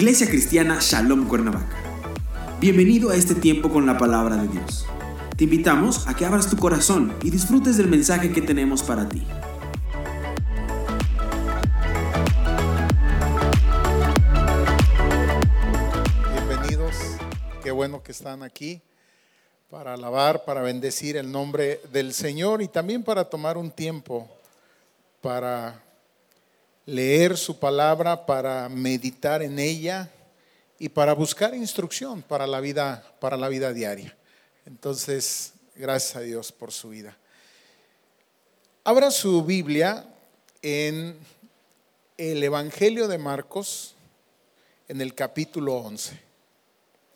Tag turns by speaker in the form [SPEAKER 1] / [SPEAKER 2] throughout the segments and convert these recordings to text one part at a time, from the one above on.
[SPEAKER 1] Iglesia Cristiana Shalom Cuernavaca. Bienvenido a este tiempo con la palabra de Dios. Te invitamos a que abras tu corazón y disfrutes del mensaje que tenemos para ti.
[SPEAKER 2] Bienvenidos, qué bueno que están aquí para alabar, para bendecir el nombre del Señor y también para tomar un tiempo para leer su palabra, para meditar en ella y para buscar instrucción para la vida, para la vida diaria. Entonces, gracias a Dios por su vida. Abra su Biblia en el Evangelio de Marcos, en el capítulo 11.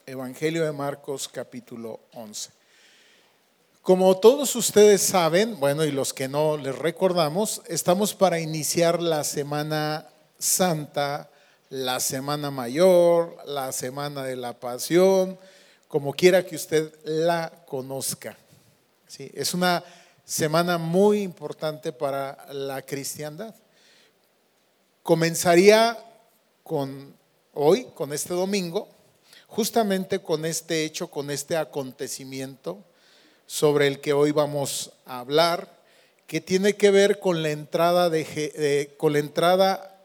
[SPEAKER 2] Evangelio de Marcos, capítulo 11. Como todos ustedes saben, bueno, y los que no les recordamos, estamos para iniciar la Semana Santa, la Semana Mayor, la Semana de la Pasión, como quiera que usted la conozca. ¿Sí? Es una semana muy importante para la cristiandad. Comenzaría con hoy, con este domingo, justamente con este hecho, con este acontecimiento sobre el que hoy vamos a hablar, que tiene que ver con la entrada de, con la entrada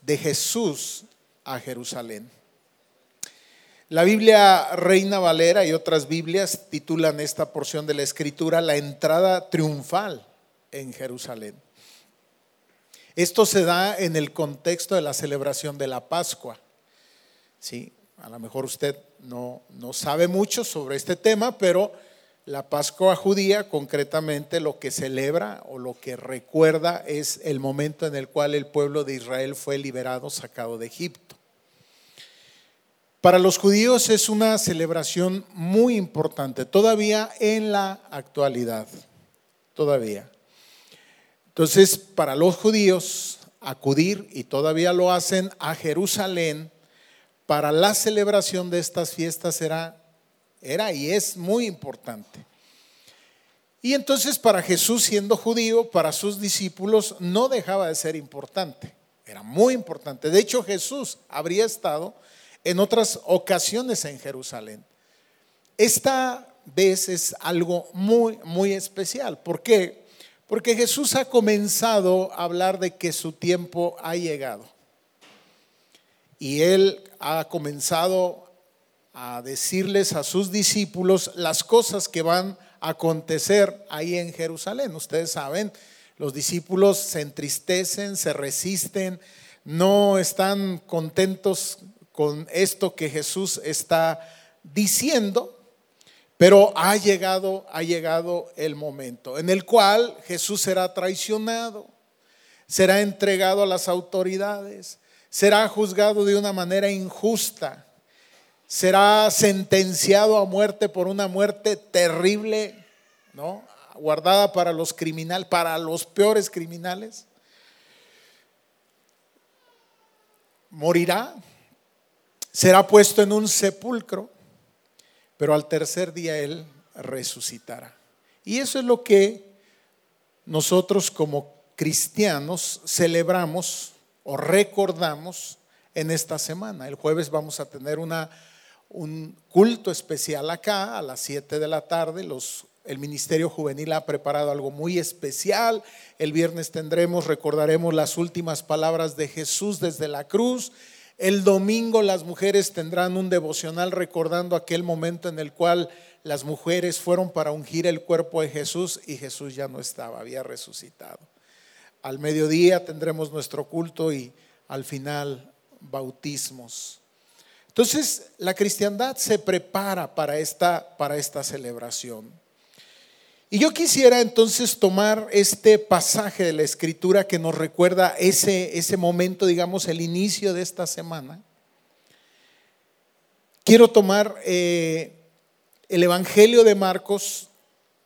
[SPEAKER 2] de Jesús a Jerusalén. La Biblia Reina Valera y otras Biblias titulan esta porción de la escritura la entrada triunfal en Jerusalén. Esto se da en el contexto de la celebración de la Pascua. Sí, a lo mejor usted no, no sabe mucho sobre este tema, pero la Pascua judía concretamente lo que celebra o lo que recuerda es el momento en el cual el pueblo de Israel fue liberado, sacado de Egipto. Para los judíos es una celebración muy importante, todavía en la actualidad, todavía. Entonces, para los judíos, acudir, y todavía lo hacen, a Jerusalén para la celebración de estas fiestas era era y es muy importante. Y entonces para Jesús siendo judío, para sus discípulos no dejaba de ser importante, era muy importante. De hecho Jesús habría estado en otras ocasiones en Jerusalén. Esta vez es algo muy, muy especial. ¿Por qué? Porque Jesús ha comenzado a hablar de que su tiempo ha llegado. Y él ha comenzado a decirles a sus discípulos las cosas que van a acontecer ahí en Jerusalén. Ustedes saben, los discípulos se entristecen, se resisten, no están contentos con esto que Jesús está diciendo, pero ha llegado, ha llegado el momento en el cual Jesús será traicionado, será entregado a las autoridades, será juzgado de una manera injusta será sentenciado a muerte por una muerte terrible, ¿no? Guardada para los criminales, para los peores criminales. Morirá, será puesto en un sepulcro, pero al tercer día él resucitará. Y eso es lo que nosotros como cristianos celebramos o recordamos en esta semana. El jueves vamos a tener una un culto especial acá a las 7 de la tarde. El Ministerio Juvenil ha preparado algo muy especial. El viernes tendremos, recordaremos las últimas palabras de Jesús desde la cruz. El domingo las mujeres tendrán un devocional recordando aquel momento en el cual las mujeres fueron para ungir el cuerpo de Jesús y Jesús ya no estaba, había resucitado. Al mediodía tendremos nuestro culto y al final bautismos. Entonces, la cristiandad se prepara para esta, para esta celebración. Y yo quisiera entonces tomar este pasaje de la escritura que nos recuerda ese, ese momento, digamos, el inicio de esta semana. Quiero tomar eh, el Evangelio de Marcos.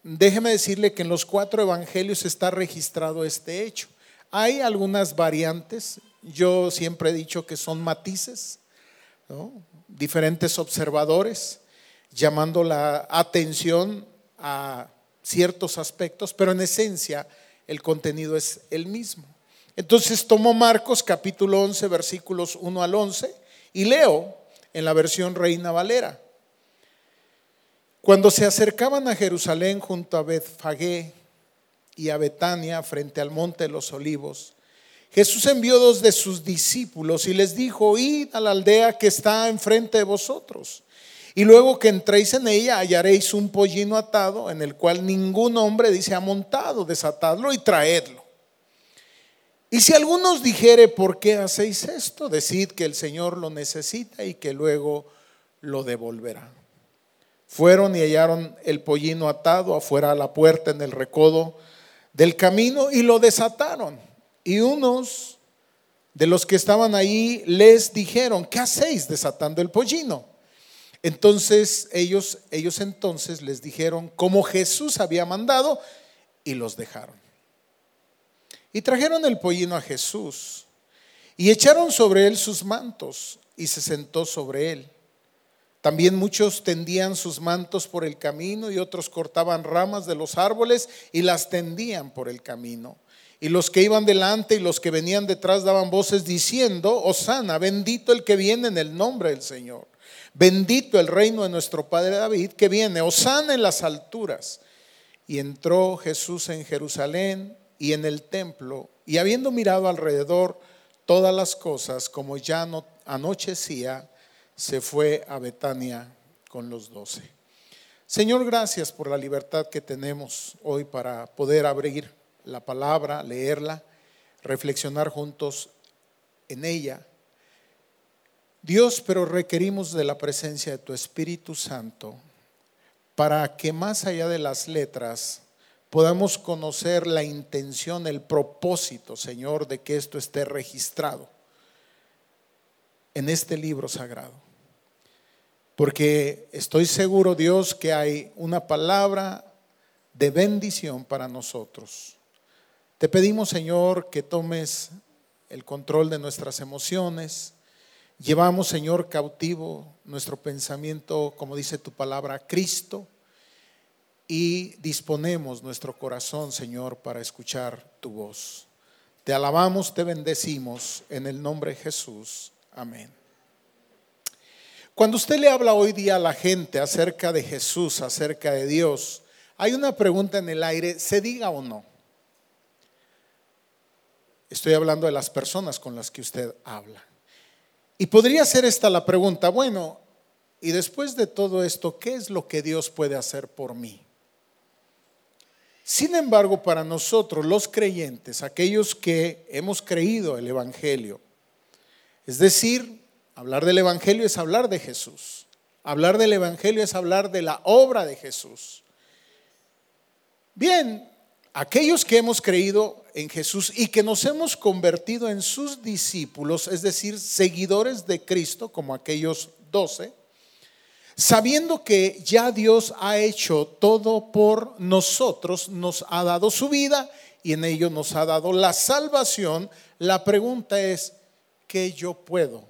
[SPEAKER 2] Déjeme decirle que en los cuatro evangelios está registrado este hecho. Hay algunas variantes, yo siempre he dicho que son matices, diferentes observadores llamando la atención a ciertos aspectos, pero en esencia el contenido es el mismo. Entonces tomó Marcos capítulo 11 versículos 1 al 11 Y leo en la versión Reina Valera. Cuando se acercaban a Jerusalén junto a Betfagé y a Betania frente al monte de los olivos, Jesús envió dos de sus discípulos y les dijo, id a la aldea que está enfrente de vosotros. Y luego que entréis en ella hallaréis un pollino atado en el cual ningún hombre dice ha montado, desatadlo y traedlo. Y si algunos dijere, ¿por qué hacéis esto? Decid que el Señor lo necesita y que luego lo devolverá. Fueron y hallaron el pollino atado afuera a la puerta en el recodo del camino y lo desataron. Y unos de los que estaban ahí les dijeron, ¿qué hacéis desatando el pollino? Entonces ellos, ellos entonces les dijeron como Jesús había mandado y los dejaron. Y trajeron el pollino a Jesús y echaron sobre él sus mantos y se sentó sobre él. También muchos tendían sus mantos por el camino y otros cortaban ramas de los árboles y las tendían por el camino. Y los que iban delante y los que venían detrás daban voces diciendo, Osana, bendito el que viene en el nombre del Señor. Bendito el reino de nuestro Padre David que viene, Osana en las alturas. Y entró Jesús en Jerusalén y en el templo, y habiendo mirado alrededor todas las cosas, como ya no anochecía, se fue a Betania con los doce. Señor, gracias por la libertad que tenemos hoy para poder abrir la palabra, leerla, reflexionar juntos en ella. Dios, pero requerimos de la presencia de tu Espíritu Santo para que más allá de las letras podamos conocer la intención, el propósito, Señor, de que esto esté registrado en este libro sagrado. Porque estoy seguro, Dios, que hay una palabra de bendición para nosotros. Te pedimos, Señor, que tomes el control de nuestras emociones. Llevamos, Señor, cautivo nuestro pensamiento, como dice tu palabra, Cristo y disponemos nuestro corazón, Señor, para escuchar tu voz. Te alabamos, te bendecimos en el nombre de Jesús. Amén. Cuando usted le habla hoy día a la gente acerca de Jesús, acerca de Dios, hay una pregunta en el aire, ¿se diga o no? Estoy hablando de las personas con las que usted habla. Y podría ser esta la pregunta, bueno, y después de todo esto, ¿qué es lo que Dios puede hacer por mí? Sin embargo, para nosotros los creyentes, aquellos que hemos creído el Evangelio, es decir, hablar del Evangelio es hablar de Jesús. Hablar del Evangelio es hablar de la obra de Jesús. Bien, aquellos que hemos creído en Jesús y que nos hemos convertido en sus discípulos, es decir, seguidores de Cristo, como aquellos doce, sabiendo que ya Dios ha hecho todo por nosotros, nos ha dado su vida y en ello nos ha dado la salvación, la pregunta es, ¿qué yo puedo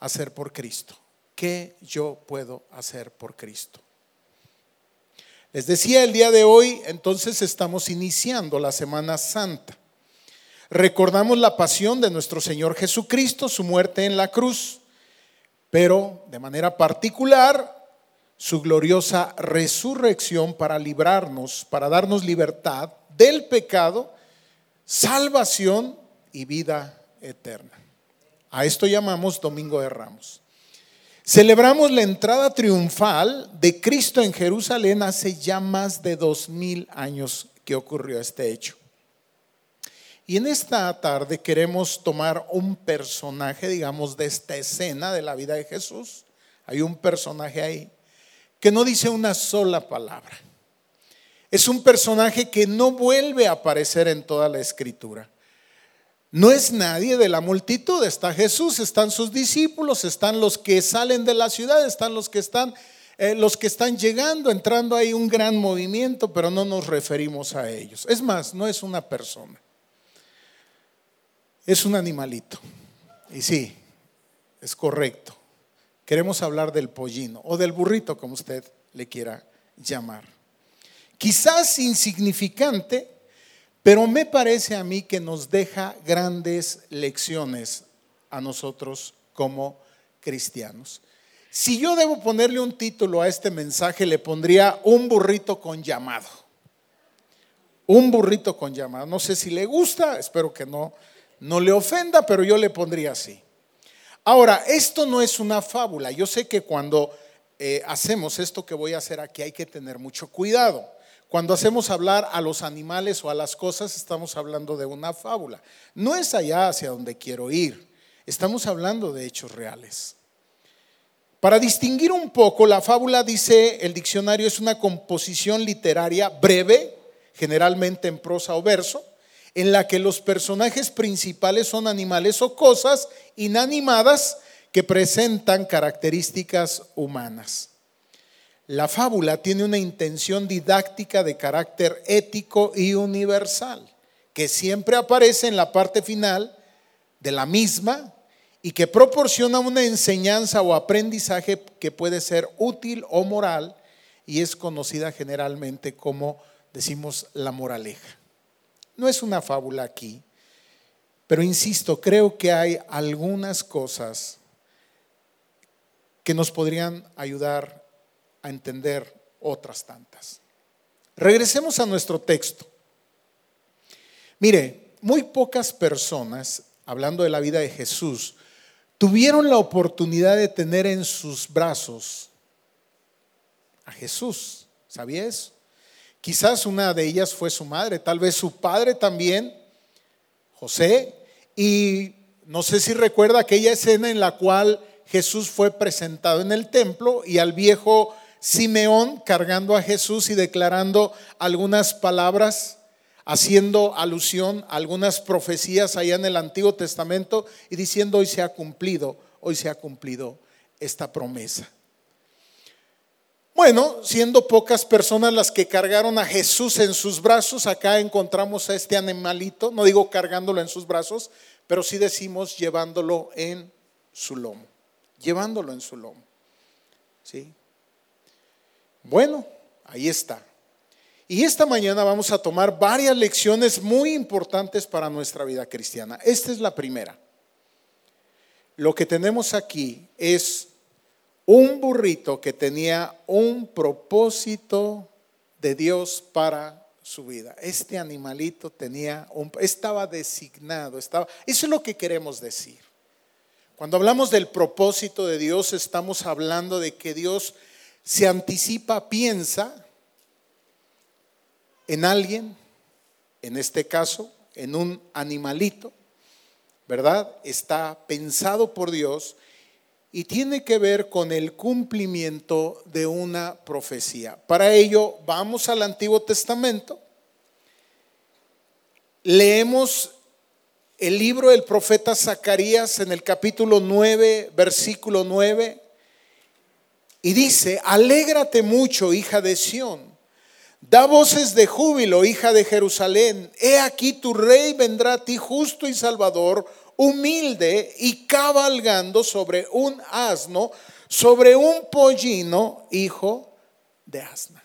[SPEAKER 2] hacer por Cristo? ¿Qué yo puedo hacer por Cristo? Les decía el día de hoy, entonces estamos iniciando la Semana Santa. Recordamos la pasión de nuestro Señor Jesucristo, su muerte en la cruz pero de manera particular su gloriosa resurrección para librarnos, para darnos libertad del pecado, salvación y vida eterna. A esto llamamos Domingo de Ramos. Celebramos la entrada triunfal de Cristo en Jerusalén hace ya más de dos mil años que ocurrió este hecho. Y en esta tarde queremos tomar un personaje, digamos, de esta escena de la vida de Jesús. Hay un personaje ahí que no dice una sola palabra. Es un personaje que no vuelve a aparecer en toda la escritura. No es nadie de la multitud, está Jesús, están sus discípulos, están los que salen de la ciudad, están los que están eh, los que están llegando, entrando ahí un gran movimiento, pero no nos referimos a ellos. Es más, no es una persona es un animalito. Y sí, es correcto. Queremos hablar del pollino o del burrito, como usted le quiera llamar. Quizás insignificante, pero me parece a mí que nos deja grandes lecciones a nosotros como cristianos. Si yo debo ponerle un título a este mensaje, le pondría un burrito con llamado. Un burrito con llamado. No sé si le gusta, espero que no, no le ofenda, pero yo le pondría así. Ahora, esto no es una fábula. Yo sé que cuando eh, hacemos esto que voy a hacer aquí hay que tener mucho cuidado. Cuando hacemos hablar a los animales o a las cosas, estamos hablando de una fábula. No es allá hacia donde quiero ir. Estamos hablando de hechos reales. Para distinguir un poco, la fábula, dice el diccionario, es una composición literaria breve, generalmente en prosa o verso, en la que los personajes principales son animales o cosas inanimadas que presentan características humanas. La fábula tiene una intención didáctica de carácter ético y universal, que siempre aparece en la parte final de la misma y que proporciona una enseñanza o aprendizaje que puede ser útil o moral y es conocida generalmente como, decimos, la moraleja. No es una fábula aquí, pero insisto, creo que hay algunas cosas que nos podrían ayudar a entender otras tantas. Regresemos a nuestro texto. Mire, muy pocas personas, hablando de la vida de Jesús, tuvieron la oportunidad de tener en sus brazos a Jesús. ¿Sabía eso? Quizás una de ellas fue su madre, tal vez su padre también, José. Y no sé si recuerda aquella escena en la cual Jesús fue presentado en el templo y al viejo Simeón cargando a Jesús y declarando algunas palabras, haciendo alusión a algunas profecías allá en el Antiguo Testamento y diciendo hoy se ha cumplido, hoy se ha cumplido esta promesa. Bueno, siendo pocas personas las que cargaron a Jesús en sus brazos, acá encontramos a este animalito, no digo cargándolo en sus brazos, pero sí decimos llevándolo en su lomo, llevándolo en su lomo. ¿Sí? Bueno, ahí está. Y esta mañana vamos a tomar varias lecciones muy importantes para nuestra vida cristiana. Esta es la primera. Lo que tenemos aquí es un burrito que tenía un propósito de Dios para su vida. Este animalito tenía un, estaba designado, estaba, eso es lo que queremos decir. Cuando hablamos del propósito de Dios, estamos hablando de que Dios se anticipa, piensa en alguien, en este caso, en un animalito, ¿verdad? Está pensado por Dios y tiene que ver con el cumplimiento de una profecía. Para ello, vamos al Antiguo Testamento, leemos el libro del profeta Zacarías en el capítulo 9, versículo 9, y dice, alégrate mucho, hija de Sión, da voces de júbilo, hija de Jerusalén, he aquí tu rey vendrá a ti justo y salvador humilde y cabalgando sobre un asno, sobre un pollino, hijo de asna.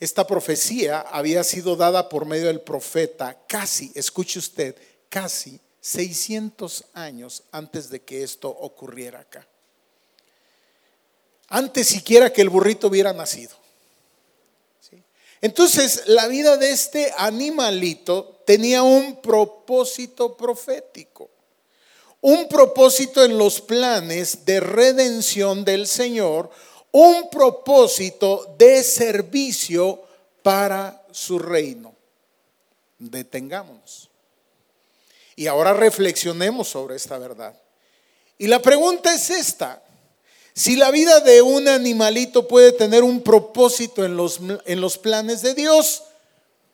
[SPEAKER 2] Esta profecía había sido dada por medio del profeta casi, escuche usted, casi 600 años antes de que esto ocurriera acá. Antes siquiera que el burrito hubiera nacido. Entonces, la vida de este animalito tenía un propósito profético, un propósito en los planes de redención del Señor, un propósito de servicio para su reino. Detengámonos. Y ahora reflexionemos sobre esta verdad. Y la pregunta es esta. Si la vida de un animalito puede tener un propósito en los, en los planes de Dios,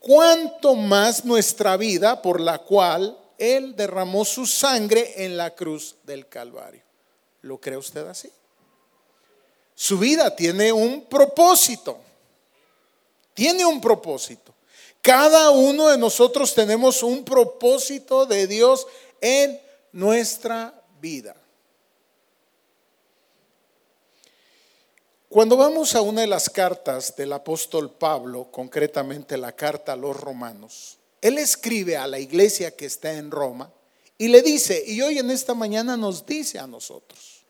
[SPEAKER 2] ¿cuánto más nuestra vida por la cual Él derramó su sangre en la cruz del Calvario? ¿Lo cree usted así? Su vida tiene un propósito. Tiene un propósito. Cada uno de nosotros tenemos un propósito de Dios en nuestra vida. Cuando vamos a una de las cartas del apóstol Pablo, concretamente la carta a los romanos, él escribe a la iglesia que está en Roma Y le dice, y hoy en esta mañana nos dice a nosotros.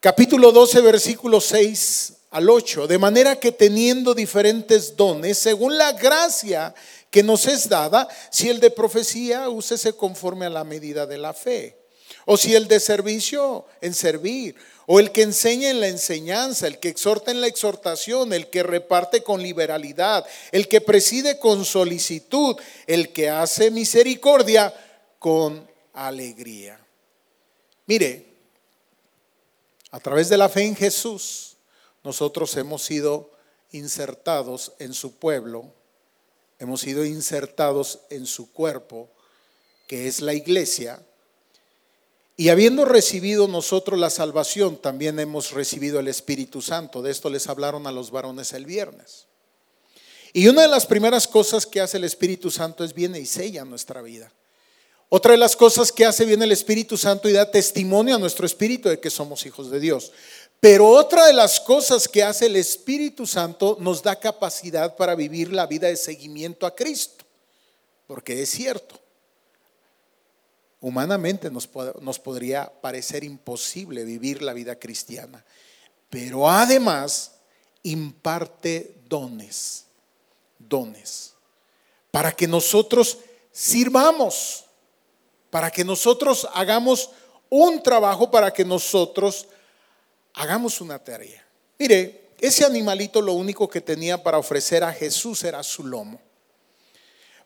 [SPEAKER 2] Capítulo 12, versículo 6 al 8. De manera que teniendo diferentes dones, según la gracia que nos es dada, si el de profecía, úsese conforme a la medida de la fe. O si el de servicio, en servir. O el que enseña en la enseñanza, el que exhorta en la exhortación, el que reparte con liberalidad, el que preside con solicitud, el que hace misericordia con alegría. Mire, a través de la fe en Jesús, nosotros hemos sido insertados en su pueblo, hemos sido insertados en su cuerpo, que es la iglesia, y habiendo recibido nosotros la salvación, también hemos recibido el Espíritu Santo. De esto les hablaron a los varones el viernes. Y una de las primeras cosas que hace el Espíritu Santo es viene y sella nuestra vida. Otra de las cosas que hace viene el Espíritu Santo y da testimonio a nuestro espíritu de que somos hijos de Dios. Pero otra de las cosas que hace el Espíritu Santo nos da capacidad para vivir la vida de seguimiento a Cristo. Porque es cierto, humanamente nos, nos podría parecer imposible vivir la vida cristiana, pero además imparte dones, dones, para que nosotros sirvamos, para que nosotros hagamos un trabajo, para que nosotros hagamos una tarea. Mire, ese animalito lo único que tenía para ofrecer a Jesús era su lomo,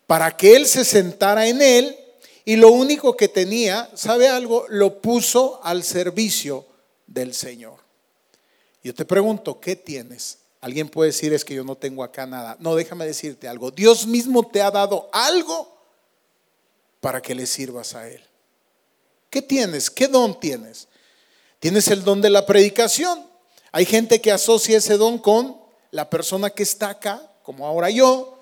[SPEAKER 2] para que Él se sentara en él y lo único que tenía, ¿sabe algo? Lo puso al servicio del Señor. Yo te pregunto, ¿qué tienes? Alguien puede decir es que yo no tengo acá nada. No, déjame decirte algo. Dios mismo te ha dado algo para que le sirvas a Él. ¿Qué tienes? ¿Qué don tienes? Tienes el don de la predicación. Hay gente que asocia ese don con la persona que está acá, como ahora yo.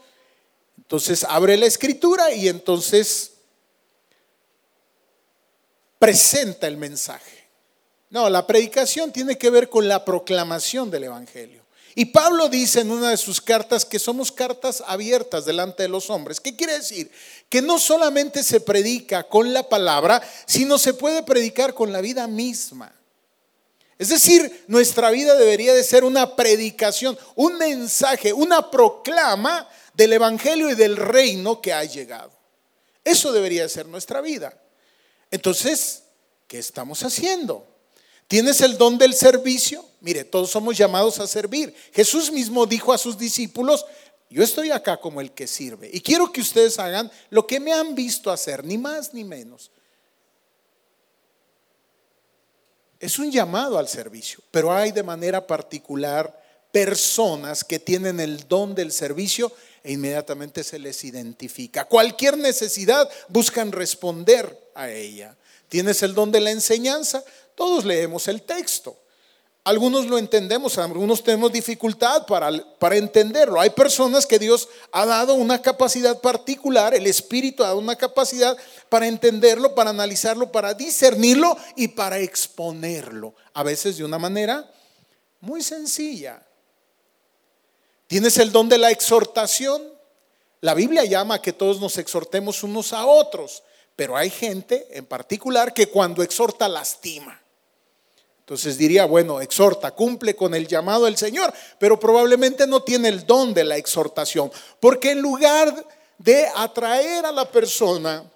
[SPEAKER 2] Entonces abre la escritura y entonces presenta el mensaje. No, la predicación tiene que ver con la proclamación del Evangelio. Y Pablo dice en una de sus cartas que somos cartas abiertas delante de los hombres. ¿Qué quiere decir? Que no solamente se predica con la palabra, sino se puede predicar con la vida misma. Es decir, nuestra vida debería de ser una predicación, un mensaje, una proclama del Evangelio y del reino que ha llegado. Eso debería de ser nuestra vida. Entonces, ¿qué estamos haciendo? ¿Tienes el don del servicio? Mire, todos somos llamados a servir. Jesús mismo dijo a sus discípulos, yo estoy acá como el que sirve y quiero que ustedes hagan lo que me han visto hacer, ni más ni menos. Es un llamado al servicio, pero hay de manera particular personas que tienen el don del servicio e inmediatamente se les identifica. Cualquier necesidad buscan responder a ella. ¿Tienes el don de la enseñanza? Todos leemos el texto. Algunos lo entendemos, algunos tenemos dificultad para, para, entenderlo. Hay personas que Dios ha dado una capacidad particular, el Espíritu ha dado una capacidad para entenderlo, para analizarlo, para discernirlo y para exponerlo. A veces de una manera muy sencilla. ¿Tienes el don de la exhortación? La Biblia llama a que todos nos exhortemos unos a otros, pero hay gente en particular que cuando exhorta lastima. Entonces diría, bueno, exhorta, cumple con el llamado del Señor, pero probablemente no tiene el don de la exhortación, porque en lugar de atraer a la persona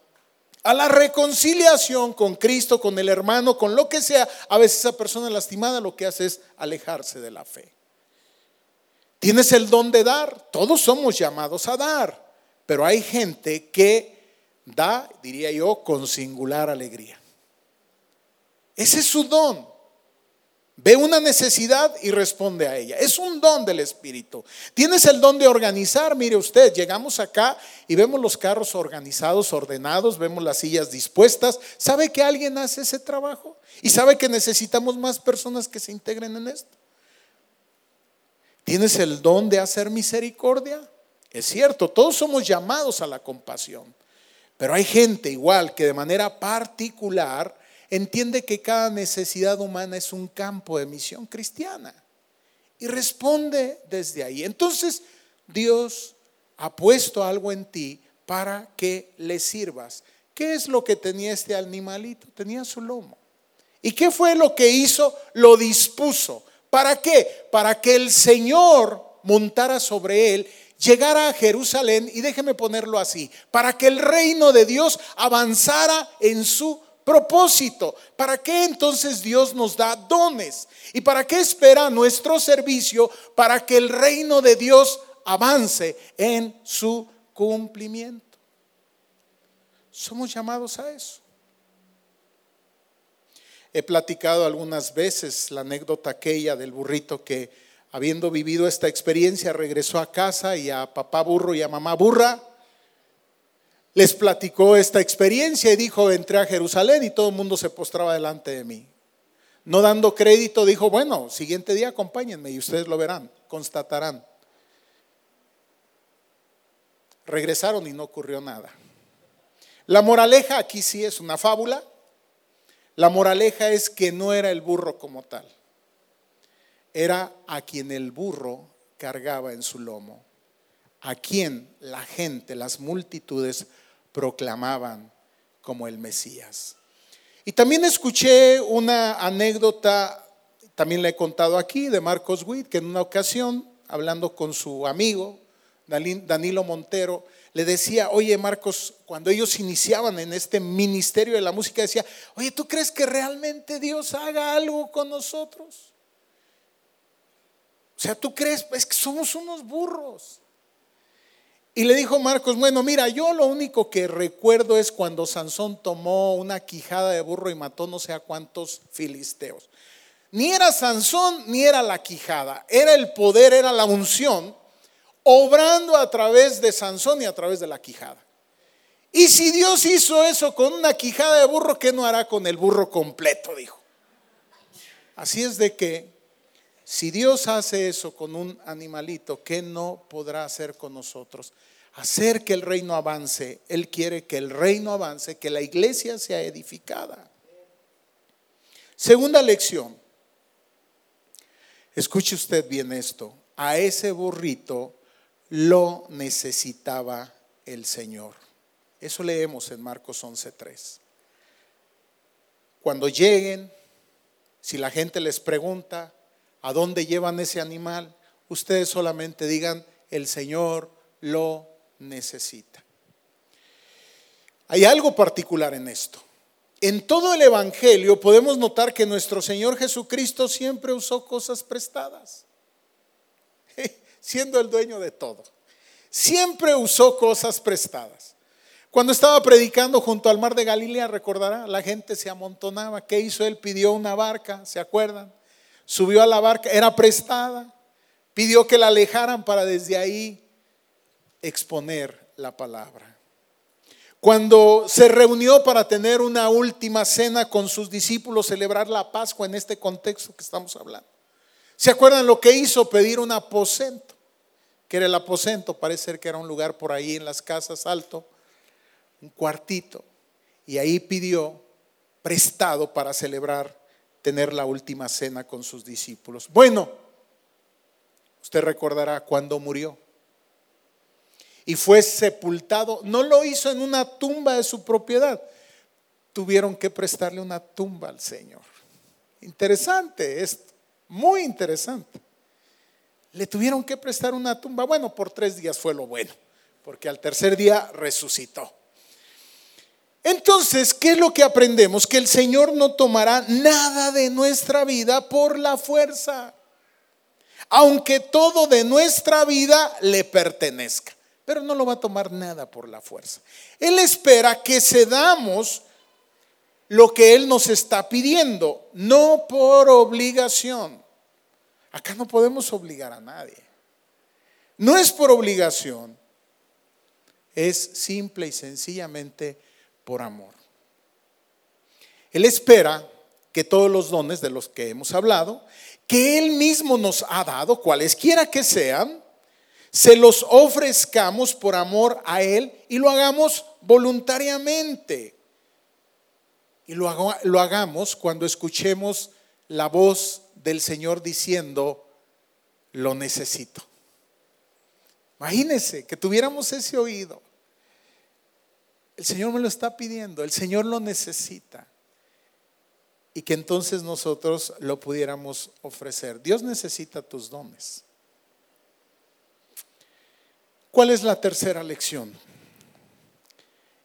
[SPEAKER 2] a la reconciliación con Cristo, con el hermano, con lo que sea, a veces esa persona lastimada lo que hace es alejarse de la fe. Tienes el don de dar, todos somos llamados a dar, pero hay gente que da, diría yo, con singular alegría. Ese es su don. Ve una necesidad y responde a ella. Es un don del Espíritu. Tienes el don de organizar. Mire usted, llegamos acá y vemos los carros organizados, ordenados, vemos las sillas dispuestas. ¿Sabe que alguien hace ese trabajo? ¿Y sabe que necesitamos más personas que se integren en esto? ¿Tienes el don de hacer misericordia? Es cierto, todos somos llamados a la compasión, pero hay gente igual que de manera particular entiende que cada necesidad humana es un campo de misión cristiana y responde desde ahí. Entonces Dios ha puesto algo en ti para que le sirvas. ¿Qué es lo que tenía este animalito? Tenía su lomo. ¿Y qué fue lo que hizo? Lo dispuso. ¿Para qué? Para que el Señor montara sobre él, llegara a Jerusalén, y déjeme ponerlo así, para que el reino de Dios avanzara en su propósito. ¿Para qué entonces Dios nos da dones? ¿Y para qué espera nuestro servicio? Para que el reino de Dios avance en su cumplimiento. Somos llamados a eso. He platicado algunas veces la anécdota aquella del burrito que habiendo vivido esta experiencia regresó a casa y a papá burro y a mamá burra les platicó esta experiencia y dijo, entré a Jerusalén y todo el mundo se postraba delante de mí. No dando crédito, dijo, bueno, siguiente día acompáñenme y ustedes lo verán, constatarán. Regresaron y no ocurrió nada. La moraleja aquí sí es una fábula, la moraleja es que no era el burro como tal, era a quien el burro cargaba en su lomo, a quien la gente, las multitudes proclamaban como el Mesías. Y también escuché una anécdota, también la he contado aquí, de Marcos Witt, que en una ocasión, hablando con su amigo, Danilo Montero, le decía, oye Marcos, cuando ellos iniciaban en este ministerio de la música, decía, oye, ¿tú crees que realmente Dios haga algo con nosotros? O sea, ¿tú crees? Es que somos unos burros. Y le dijo Marcos, bueno, mira, yo lo único que recuerdo es cuando Sansón tomó una quijada de burro y mató no sé a cuántos filisteos. Ni era Sansón ni era la quijada, era el poder, era la unción obrando a través de Sansón y a través de la quijada. Y si Dios hizo eso con una quijada de burro, ¿qué no hará con el burro completo? Dijo. Así es de que si Dios hace eso con un animalito, ¿qué no podrá hacer con nosotros? Hacer que el reino avance. Él quiere que el reino avance, que la iglesia sea edificada. Segunda lección. Escuche usted bien esto. A ese burrito lo necesitaba el Señor. Eso leemos en Marcos 11:3. Cuando lleguen, si la gente les pregunta a dónde llevan ese animal, ustedes solamente digan, el Señor lo necesita. Hay algo particular en esto. En todo el Evangelio podemos notar que nuestro Señor Jesucristo siempre usó cosas prestadas siendo el dueño de todo. Siempre usó cosas prestadas. Cuando estaba predicando junto al mar de Galilea, recordará, la gente se amontonaba. ¿Qué hizo él? Pidió una barca, ¿se acuerdan? Subió a la barca, era prestada. Pidió que la alejaran para desde ahí exponer la palabra. Cuando se reunió para tener una última cena con sus discípulos, celebrar la Pascua en este contexto que estamos hablando. ¿Se acuerdan lo que hizo? Pedir un aposento que era el aposento, parece ser que era un lugar por ahí en las casas alto, un cuartito, y ahí pidió prestado para celebrar, tener la última cena con sus discípulos. Bueno, usted recordará cuando murió y fue sepultado, no lo hizo en una tumba de su propiedad, tuvieron que prestarle una tumba al Señor. Interesante esto, muy interesante. Le tuvieron que prestar una tumba. Bueno, por tres días fue lo bueno, porque al tercer día resucitó. Entonces, ¿qué es lo que aprendemos? Que el Señor no tomará nada de nuestra vida por la fuerza, aunque todo de nuestra vida le pertenezca, pero no lo va a tomar nada por la fuerza. Él espera que cedamos lo que Él nos está pidiendo, no por obligación. Acá no podemos obligar a nadie. No es por obligación, es simple y sencillamente por amor. Él espera que todos los dones de los que hemos hablado, que Él mismo nos ha dado, cualesquiera que sean, se los ofrezcamos por amor a Él y lo hagamos voluntariamente. Y lo, lo hagamos cuando escuchemos la voz del Señor diciendo, lo necesito. Imagínense que tuviéramos ese oído. El Señor me lo está pidiendo, el Señor lo necesita. Y que entonces nosotros lo pudiéramos ofrecer. Dios necesita tus dones. ¿Cuál es la tercera lección?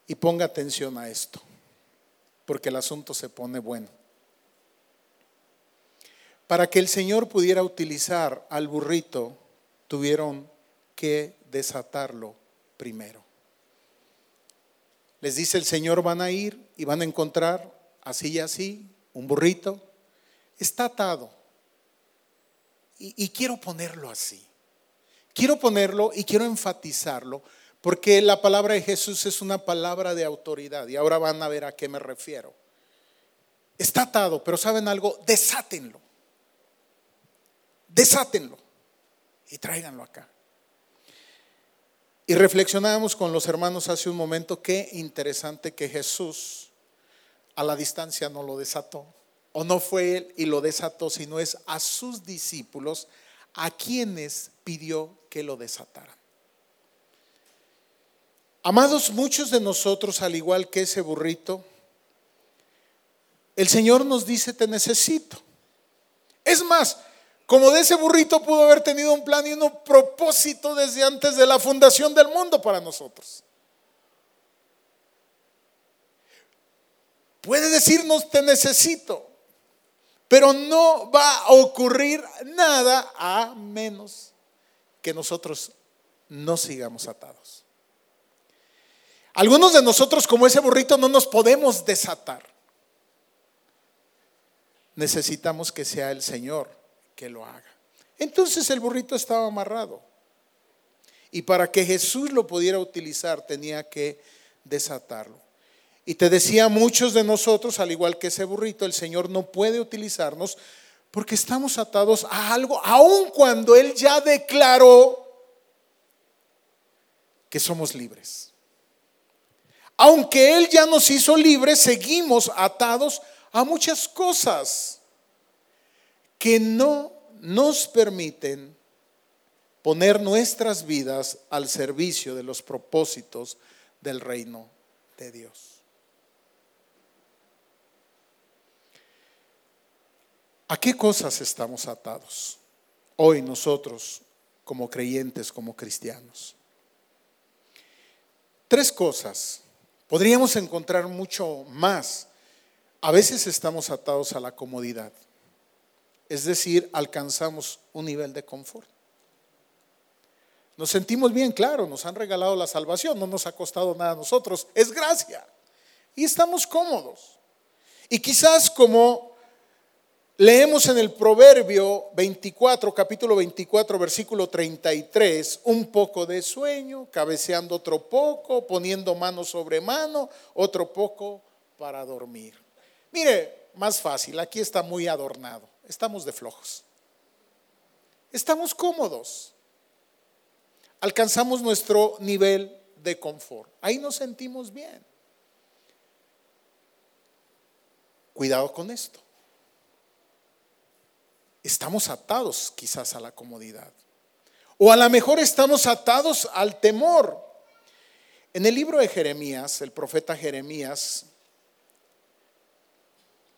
[SPEAKER 2] Y ponga atención a esto, porque el asunto se pone bueno. Para que el Señor pudiera utilizar al burrito, tuvieron que desatarlo primero. Les dice el Señor, van a ir y van a encontrar así y así un burrito. Está atado. Y, quiero ponerlo así. Quiero ponerlo y quiero enfatizarlo porque la palabra de Jesús es una palabra de autoridad y ahora van a ver a qué me refiero. Está atado, pero ¿saben algo? Desátenlo. Desátenlo y tráiganlo acá. Y reflexionábamos con los hermanos hace un momento qué interesante que Jesús a la distancia no lo desató. O no fue él y lo desató, sino es a sus discípulos a quienes pidió que lo desataran. Amados, muchos de nosotros, al igual que ese burrito, el Señor nos dice, te necesito. Es más, como de ese burrito pudo haber tenido un plan y un propósito desde antes de la fundación del mundo para nosotros. Puede decirnos, te necesito, pero no va a ocurrir nada a menos que nosotros no sigamos atados. Algunos de nosotros, como ese burrito, no nos podemos desatar. Necesitamos que sea el Señor lo haga. Entonces el burrito estaba amarrado. Y para que Jesús lo pudiera utilizar tenía que desatarlo. Y te decía, muchos de nosotros, al igual que ese burrito, el Señor no puede utilizarnos porque estamos atados a algo, aun cuando Él ya declaró que somos libres. Aunque Él ya nos hizo libres, seguimos atados a muchas cosas que no nos permiten poner nuestras vidas al servicio de los propósitos del reino de Dios. ¿A qué cosas estamos atados hoy nosotros como creyentes, como cristianos? Tres cosas. Podríamos encontrar mucho más. A veces estamos atados a la comodidad. Es decir, alcanzamos un nivel de confort. Nos sentimos bien, claro, nos han regalado la salvación, no nos ha costado nada a nosotros, es gracia. Y estamos cómodos. Y quizás como Leemos en el Proverbio 24, capítulo 24, versículo 33, un poco de sueño, cabeceando otro poco, poniendo mano sobre mano, otro poco para dormir. Mire, más fácil, aquí está muy adornado, estamos de flojos. Estamos cómodos. Alcanzamos nuestro nivel de confort. Ahí nos sentimos bien. Cuidado con esto estamos atados quizás a la comodidad. O a lo mejor estamos atados al temor. En el libro de Jeremías, el profeta Jeremías,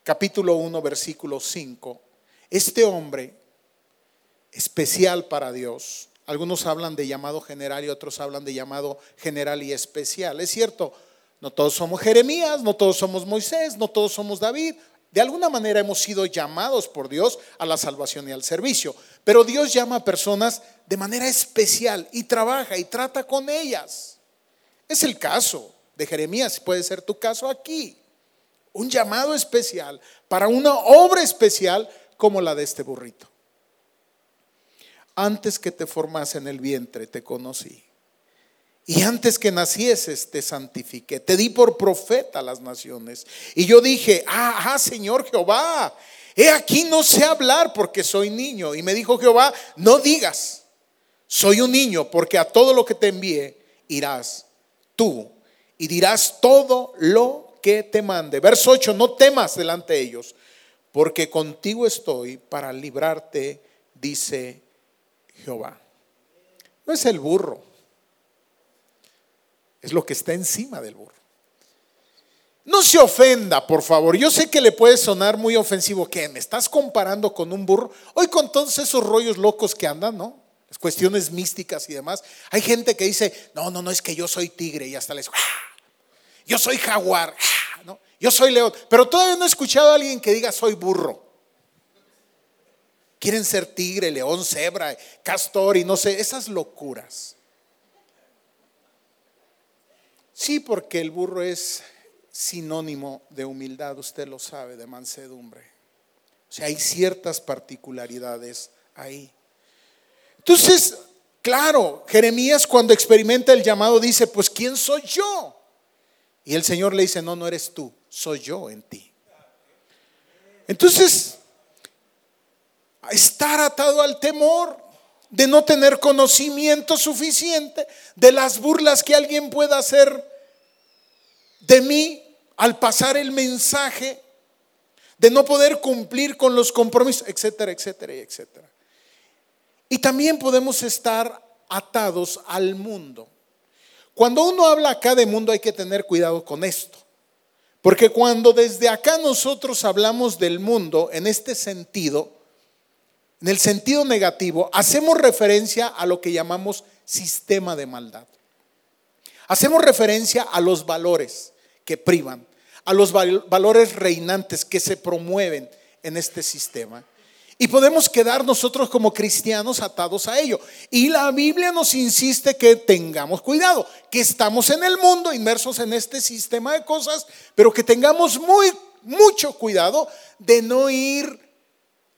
[SPEAKER 2] capítulo 1, versículo 5, este hombre especial para Dios, algunos hablan de llamado general y otros hablan de llamado general y especial. Es cierto, no todos somos Jeremías, no todos somos Moisés, no todos somos David, de alguna manera hemos sido llamados por Dios a la salvación y al servicio, pero Dios llama a personas de manera especial y trabaja y trata con ellas. Es el caso de Jeremías, puede ser tu caso aquí. Un llamado especial para una obra especial como la de este burrito. Antes que te formas en el vientre te conocí y antes que nacieses te santifiqué, te di por profeta a las naciones. Y yo dije, ah, ah, Señor Jehová, he aquí no sé hablar porque soy niño. Y me dijo Jehová, no digas, soy un niño, porque a todo lo que te envíe irás tú y dirás todo lo que te mande. Verso 8, no temas delante de ellos, porque contigo estoy para librarte, dice Jehová. No es el burro es lo que está encima del burro. No se ofenda, por favor. Yo sé que le puede sonar muy ofensivo. ¿Qué? ¿Me estás comparando con un burro? Hoy con todos esos rollos locos que andan, ¿no? Las cuestiones místicas y demás. Hay gente que dice, no, no, no, es que yo soy tigre y hasta les... ¡Ah! Yo soy jaguar, ¡Ah! Yo soy león. Pero todavía no he escuchado a alguien que diga soy burro. Quieren ser tigre, león, cebra, castor y no sé, esas locuras. Sí, porque el burro es sinónimo de humildad, usted lo sabe, de mansedumbre. O sea, hay ciertas particularidades ahí. Entonces, claro, Jeremías cuando experimenta el llamado dice, pues ¿quién soy yo? Y el Señor le dice, no, no eres tú, soy yo en ti. Entonces, estar atado al temor de no tener conocimiento suficiente de las burlas que alguien pueda hacer de mí al pasar el mensaje, de no poder cumplir con los compromisos, etcétera, etcétera, etcétera. Y también podemos estar atados al mundo. Cuando uno habla acá de mundo hay que tener cuidado con esto. Porque cuando desde acá nosotros hablamos del mundo en este sentido, en el sentido negativo, hacemos referencia a lo que llamamos sistema de maldad. Hacemos referencia a los valores que privan, a los valores reinantes que se promueven en este sistema. Y podemos quedar nosotros como cristianos atados a ello. Y la Biblia nos insiste que tengamos cuidado, que estamos en el mundo inmersos en este sistema de cosas, pero que tengamos muy mucho cuidado de no ir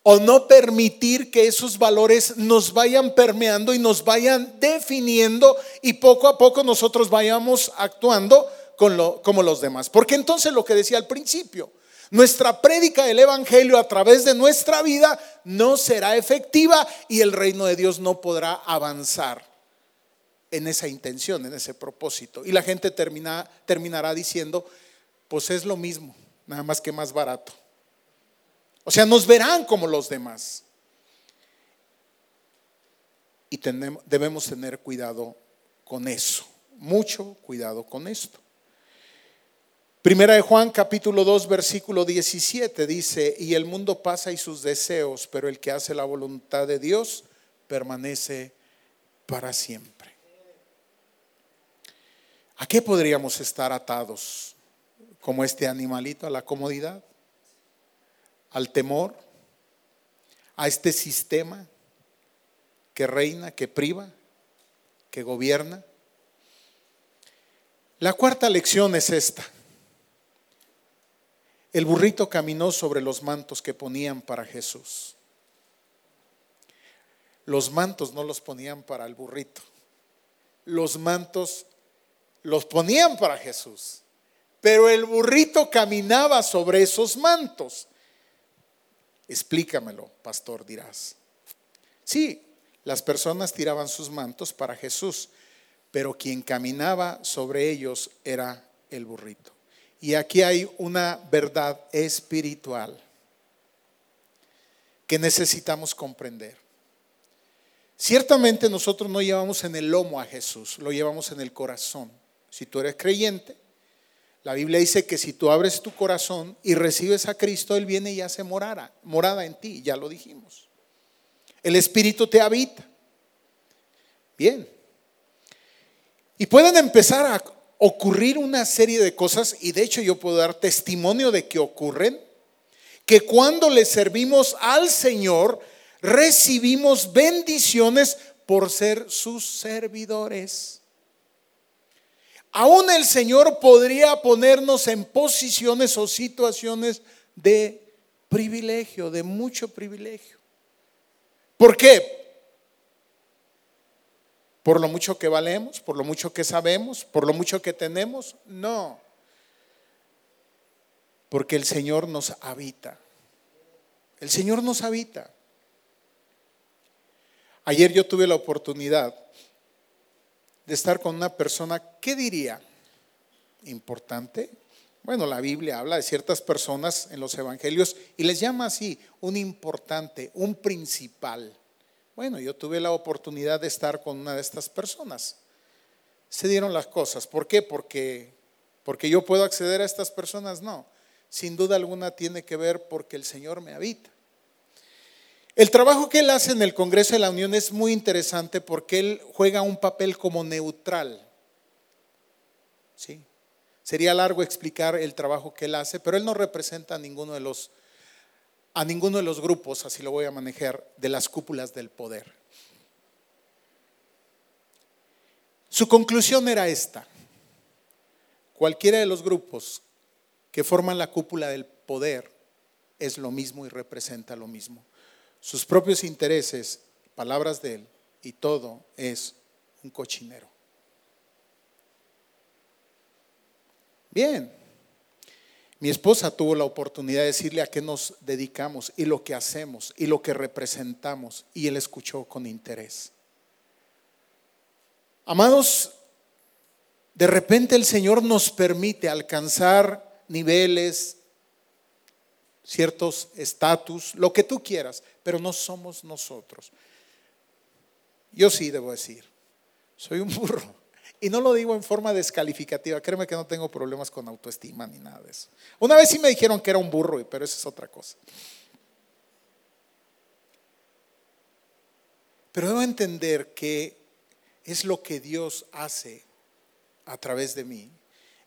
[SPEAKER 2] o no permitir que esos valores nos vayan permeando y nos vayan definiendo y poco a poco nosotros vayamos actuando como los demás. Porque entonces lo que decía al principio, nuestra prédica del Evangelio a través de nuestra vida no será efectiva y el reino de Dios no podrá avanzar en esa intención, en ese propósito. Y la gente termina, terminará diciendo, pues es lo mismo, nada más que más barato. O sea, nos verán como los demás. Y debemos tener cuidado con eso, mucho cuidado con esto. Primera de Juan capítulo 2 versículo 17 dice, y el mundo pasa y sus deseos, pero el que hace la voluntad de Dios permanece para siempre. ¿A qué podríamos estar atados como este animalito? A la comodidad, al temor, a este sistema que reina, que priva, que gobierna. La cuarta lección es esta. El burrito caminó sobre los mantos que ponían para Jesús. Los mantos no los ponían para el burrito. Los mantos los ponían para Jesús. Pero el burrito caminaba sobre esos mantos. Explícamelo, pastor, dirás. Sí, las personas tiraban sus mantos para Jesús, pero quien caminaba sobre ellos era el burrito. Y aquí hay una verdad espiritual que necesitamos comprender. Ciertamente nosotros no llevamos en el lomo a Jesús, lo llevamos en el corazón. Si tú eres creyente, la Biblia dice que si tú abres tu corazón y recibes a Cristo, Él viene y hace morada, morada en ti, ya lo dijimos. El Espíritu te habita. Bien. Y pueden empezar a ocurrir una serie de cosas, y de hecho yo puedo dar testimonio de que ocurren, que cuando le servimos al Señor, recibimos bendiciones por ser sus servidores. Aún el Señor podría ponernos en posiciones o situaciones de privilegio, de mucho privilegio. ¿Por qué? Por lo mucho que valemos, por lo mucho que sabemos, por lo mucho que tenemos. No. Porque el Señor nos habita. El Señor nos habita. Ayer yo tuve la oportunidad de estar con una persona, ¿qué diría? Importante. Bueno, la Biblia habla de ciertas personas en los evangelios y les llama así, un importante, un principal. Bueno, yo tuve la oportunidad de estar con una de estas personas. Se dieron las cosas. ¿Por qué? Porque porque yo puedo acceder a estas personas, no. Sin duda alguna tiene que ver porque el Señor me habita. El trabajo que él hace en el Congreso de la Unión es muy interesante porque él juega un papel como neutral. ¿Sí? Sería largo explicar el trabajo que él hace, pero él no representa a ninguno de los a ninguno de los grupos, así lo voy a manejar, de las cúpulas del poder. Su conclusión era esta. Cualquiera de los grupos que forman la cúpula del poder es lo mismo y representa lo mismo. Sus propios intereses, palabras de él y todo es un cochinero. Bien, mi esposa tuvo la oportunidad de decirle a qué nos dedicamos y lo que hacemos y lo que representamos y él escuchó con interés. Amados, de repente el Señor nos permite alcanzar niveles, ciertos estatus, lo que tú quieras, pero no somos nosotros. Yo sí debo decir, soy un burro. Y no lo digo en forma descalificativa, créeme que no tengo problemas con autoestima ni nada de eso. Una vez sí me dijeron que era un burro, pero eso es otra cosa. Pero debo entender que es lo que Dios hace a través de mí,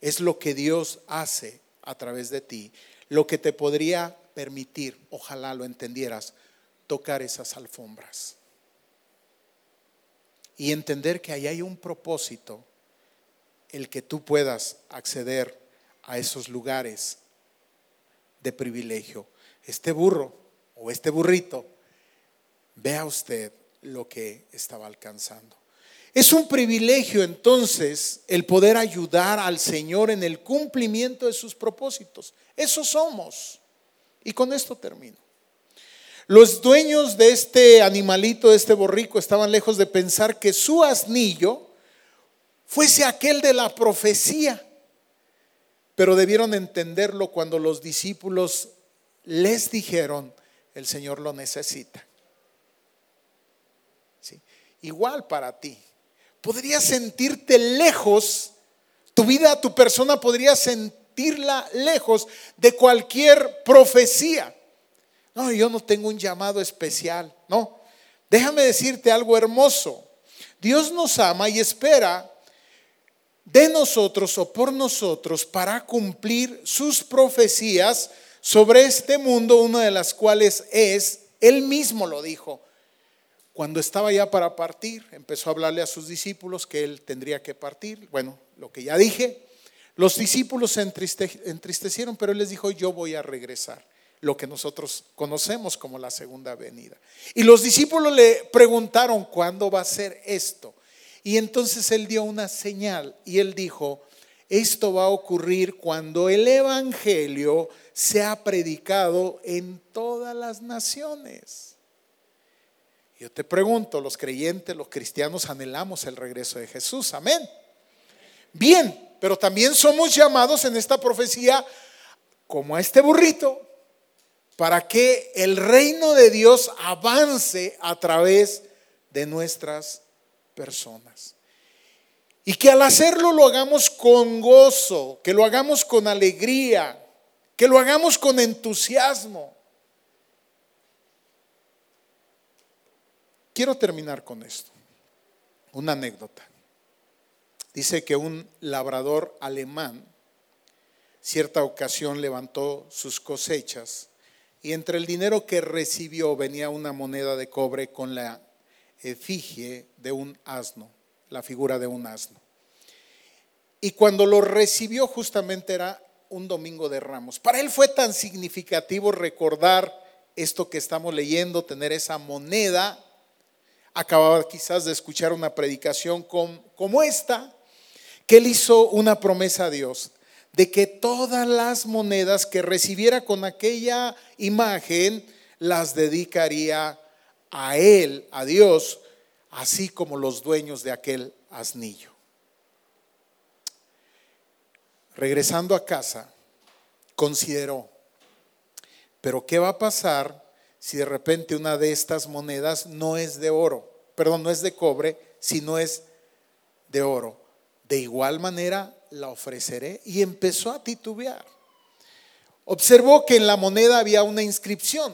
[SPEAKER 2] es lo que Dios hace a través de ti, lo que te podría permitir, ojalá lo entendieras, tocar esas alfombras. Y entender que ahí hay un propósito, el que tú puedas acceder a esos lugares de privilegio. Este burro o este burrito, vea usted lo que estaba alcanzando. Es un privilegio entonces el poder ayudar al Señor en el cumplimiento de sus propósitos. Eso somos. Y con esto termino. Los dueños de este animalito, de este borrico, estaban lejos de pensar que su asnillo fuese aquel de la profecía, pero debieron entenderlo cuando los discípulos les dijeron, el Señor lo necesita. Igual para ti podrías sentirte lejos, tu vida, tu persona podría sentirla lejos de cualquier profecía. No, yo no tengo un llamado especial, no. Déjame decirte algo hermoso. Dios nos ama y espera de nosotros o por nosotros para cumplir sus profecías sobre este mundo, una de las cuales es, Él mismo lo dijo, cuando estaba ya para partir, empezó a hablarle a sus discípulos que él tendría que partir. Bueno, lo que ya dije, los discípulos se entristecieron, pero él les dijo, yo voy a regresar, lo que nosotros conocemos como la segunda venida. Y los discípulos le preguntaron, ¿cuándo va a ser esto? Y entonces él dio una señal y él dijo, esto va a ocurrir cuando el Evangelio sea predicado en todas las naciones. Yo te pregunto, los creyentes, los cristianos anhelamos el regreso de Jesús. Amén. Bien, pero también somos llamados en esta profecía como a este burrito para que el reino de Dios avance a través de nuestras personas. Y que al hacerlo lo hagamos con gozo, que lo hagamos con alegría, que lo hagamos con entusiasmo. Quiero terminar con esto. Una anécdota. Dice que un labrador alemán cierta ocasión levantó sus cosechas y entre el dinero que recibió venía una moneda de cobre con la efigie de un asno, la figura de un asno. Y cuando lo recibió justamente era un domingo de ramos. Para él fue tan significativo recordar esto que estamos leyendo, tener esa moneda acababa quizás de escuchar una predicación como esta, que él hizo una promesa a Dios de que todas las monedas que recibiera con aquella imagen las dedicaría a él, a Dios, así como los dueños de aquel asnillo. Regresando a casa, consideró, pero ¿qué va a pasar si de repente una de estas monedas no es de oro, perdón, no es de cobre, sino es de oro. De igual manera la ofreceré. Y empezó a titubear. Observó que en la moneda había una inscripción.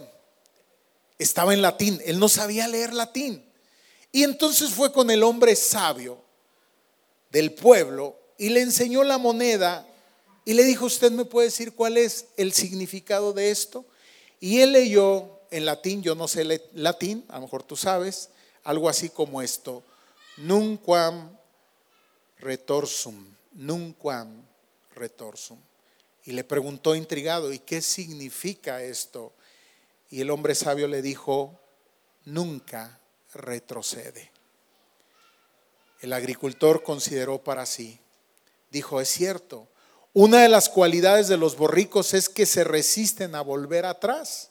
[SPEAKER 2] Estaba en latín. Él no sabía leer latín. Y entonces fue con el hombre sabio del pueblo y le enseñó la moneda y le dijo, ¿usted me puede decir cuál es el significado de esto? Y él leyó en latín, yo no sé latín, a lo mejor tú sabes, algo así como esto, nunquam retorsum, nunquam retorsum. Y le preguntó intrigado, ¿y qué significa esto? Y el hombre sabio le dijo, nunca retrocede. El agricultor consideró para sí, dijo, es cierto, una de las cualidades de los borricos es que se resisten a volver atrás.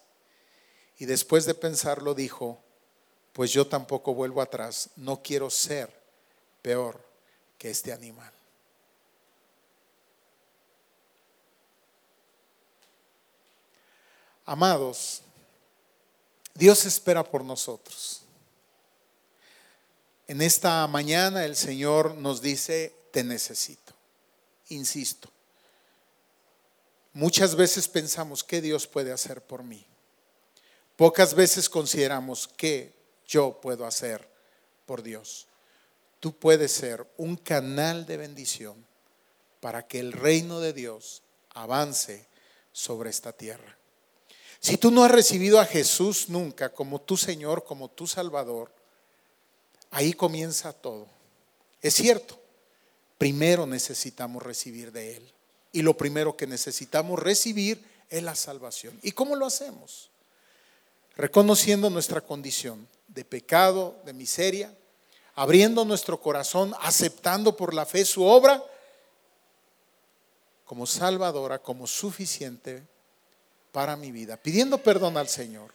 [SPEAKER 2] Y después de pensarlo dijo, pues yo tampoco vuelvo atrás, no quiero ser peor que este animal. Amados, Dios espera por nosotros. En esta mañana el Señor nos dice, te necesito. Insisto, muchas veces pensamos, ¿qué Dios puede hacer por mí? Pocas veces consideramos, ¿qué yo puedo hacer por Dios? Tú puedes ser un canal de bendición para que el reino de Dios avance sobre esta tierra. Si tú no has recibido a Jesús nunca como tu Señor, como tu Salvador, Ahí comienza todo. Es cierto, primero necesitamos recibir de Él. Y lo primero que necesitamos recibir es la salvación. ¿Y cómo lo hacemos? Reconociendo nuestra condición de pecado, de miseria, abriendo nuestro corazón, aceptando por la fe su obra como salvadora, como suficiente para mi vida, pidiendo perdón al Señor.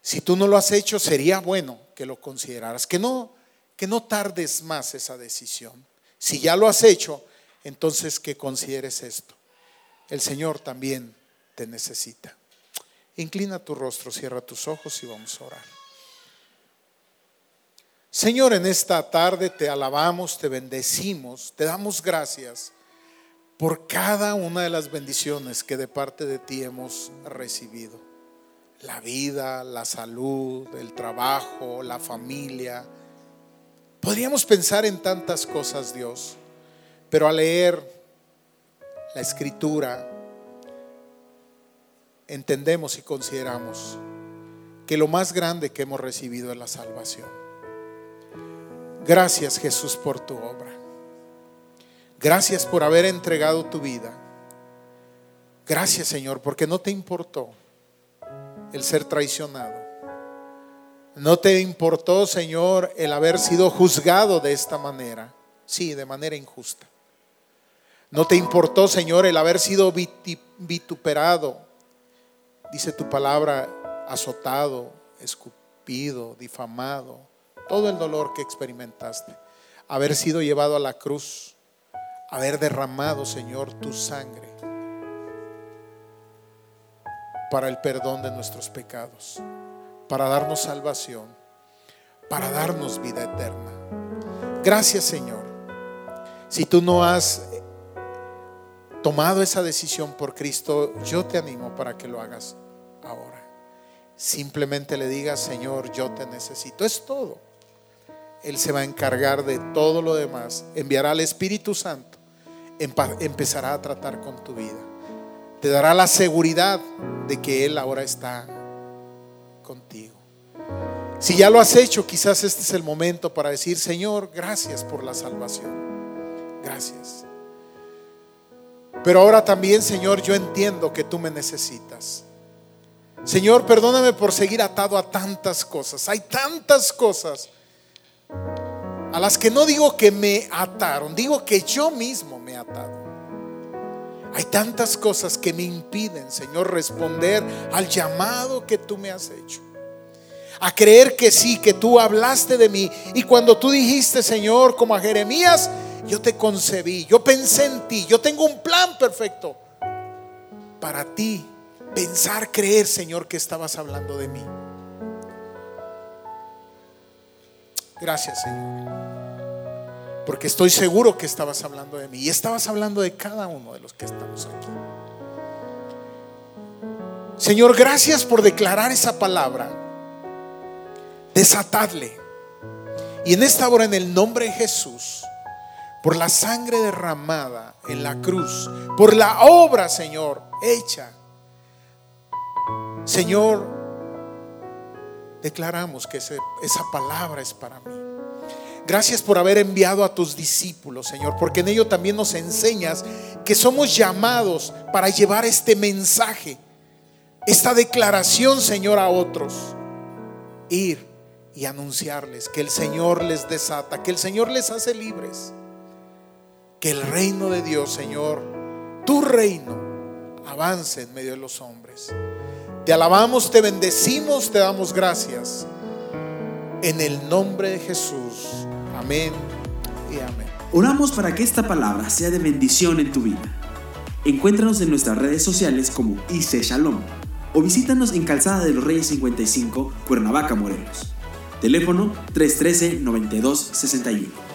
[SPEAKER 2] Si tú no lo has hecho, sería bueno que lo consideraras, que no, que no tardes más esa decisión. Si ya lo has hecho, entonces que consideres esto. El Señor también te necesita. Inclina tu rostro, cierra tus ojos y vamos a orar. Señor, en esta tarde te alabamos, te bendecimos, te damos gracias por cada una de las bendiciones que de parte de ti hemos recibido la vida, la salud, el trabajo, la familia. Podríamos pensar en tantas cosas, Dios, pero al leer la escritura, entendemos y consideramos que lo más grande que hemos recibido es la salvación. Gracias Jesús por tu obra. Gracias por haber entregado tu vida. Gracias Señor porque no te importó el ser traicionado. No te importó, Señor, el haber sido juzgado de esta manera. Sí, de manera injusta. No te importó, Señor, el haber sido vituperado. Dice tu palabra, azotado, escupido, difamado. Todo el dolor que experimentaste. Haber sido llevado a la cruz. Haber derramado, Señor, tu sangre para el perdón de nuestros pecados, para darnos salvación, para darnos vida eterna. Gracias Señor. Si tú no has tomado esa decisión por Cristo, yo te animo para que lo hagas ahora. Simplemente le digas, Señor, yo te necesito. Es todo. Él se va a encargar de todo lo demás. Enviará al Espíritu Santo. Empezará a tratar con tu vida te dará la seguridad de que Él ahora está contigo. Si ya lo has hecho, quizás este es el momento para decir, Señor, gracias por la salvación. Gracias. Pero ahora también, Señor, yo entiendo que tú me necesitas. Señor, perdóname por seguir atado a tantas cosas. Hay tantas cosas a las que no digo que me ataron, digo que yo mismo me he atado. Hay tantas cosas que me impiden, Señor, responder al llamado que tú me has hecho. A creer que sí, que tú hablaste de mí. Y cuando tú dijiste, Señor, como a Jeremías, yo te concebí, yo pensé en ti, yo tengo un plan perfecto para ti. Pensar, creer, Señor, que estabas hablando de mí. Gracias, Señor porque estoy seguro que estabas hablando de mí y estabas hablando de cada uno de los que estamos aquí. Señor, gracias por declarar esa palabra. Desatadle. Y en esta hora, en el nombre de Jesús, por la sangre derramada en la cruz, por la obra, Señor, hecha, Señor, declaramos que esa palabra es para mí. Gracias por haber enviado a tus discípulos, Señor, porque en ello también nos enseñas que somos llamados para llevar este mensaje, esta declaración, Señor, a otros. Ir y anunciarles que el Señor les desata, que el Señor les hace libres, que el reino de Dios, Señor, tu reino, avance en medio de los hombres. Te alabamos, te bendecimos, te damos gracias. En el nombre de Jesús. Amén y amén.
[SPEAKER 1] Oramos para que esta palabra sea de bendición en tu vida. Encuéntranos en nuestras redes sociales como IC Shalom o visítanos en Calzada de los Reyes 55, Cuernavaca, Morelos. Teléfono 313-9261.